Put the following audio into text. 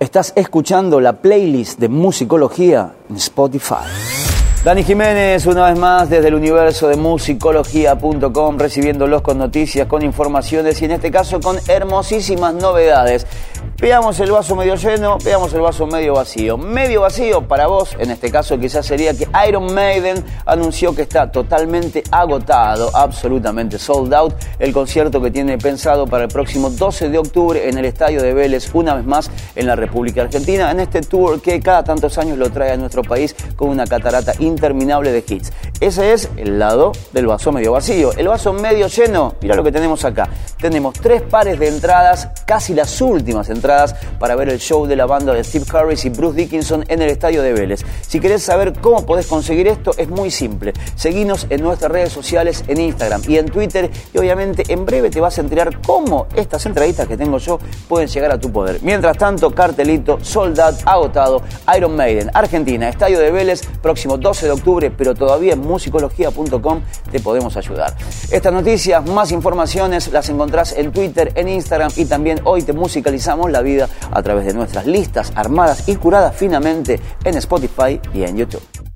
Estás escuchando la playlist de musicología en Spotify. Dani Jiménez, una vez más desde el universo de musicología.com, recibiéndolos con noticias, con informaciones y en este caso con hermosísimas novedades. Veamos el vaso medio lleno, veamos el vaso medio vacío. Medio vacío para vos, en este caso quizás sería que Iron Maiden anunció que está totalmente agotado, absolutamente sold out, el concierto que tiene pensado para el próximo 12 de octubre en el Estadio de Vélez, una vez más en la República Argentina, en este tour que cada tantos años lo trae a nuestro país con una catarata interminable de hits. Ese es el lado del vaso medio vacío. El vaso medio lleno, mira lo que tenemos acá. Tenemos tres pares de entradas, casi las últimas entradas para ver el show de la banda de Steve Harris y Bruce Dickinson en el estadio de Vélez. Si querés saber cómo podés conseguir esto, es muy simple. Seguinos en nuestras redes sociales, en Instagram y en Twitter, y obviamente en breve te vas a enterar cómo estas entraditas que tengo yo pueden llegar a tu poder. Mientras tanto, cartelito, soldad, agotado, Iron Maiden, Argentina, estadio de Vélez, próximo 12 de octubre, pero todavía en musicología.com te podemos ayudar. Estas noticias, más informaciones las encontrás en Twitter, en Instagram y también hoy te musicalizamos vida a través de nuestras listas armadas y curadas finamente en Spotify y en YouTube.